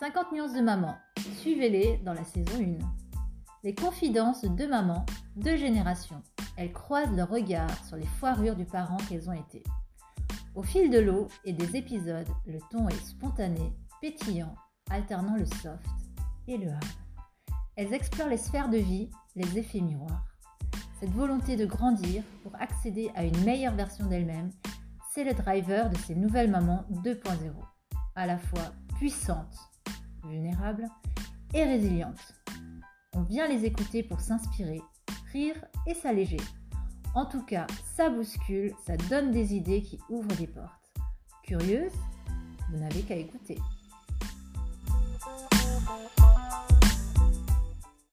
50 nuances de maman. Suivez-les dans la saison 1. Les confidences de deux mamans, deux générations. Elles croisent leurs regards sur les foirures du parent qu'elles ont été. Au fil de l'eau et des épisodes, le ton est spontané, pétillant, alternant le soft et le hard. Elles explorent les sphères de vie, les effets miroirs. Cette volonté de grandir pour accéder à une meilleure version d'elle-même, c'est le driver de ces nouvelles mamans 2.0, à la fois puissantes, vulnérables et résilientes. On vient les écouter pour s'inspirer, rire et s'alléger. En tout cas, ça bouscule, ça donne des idées qui ouvrent des portes. Curieuse Vous n'avez qu'à écouter.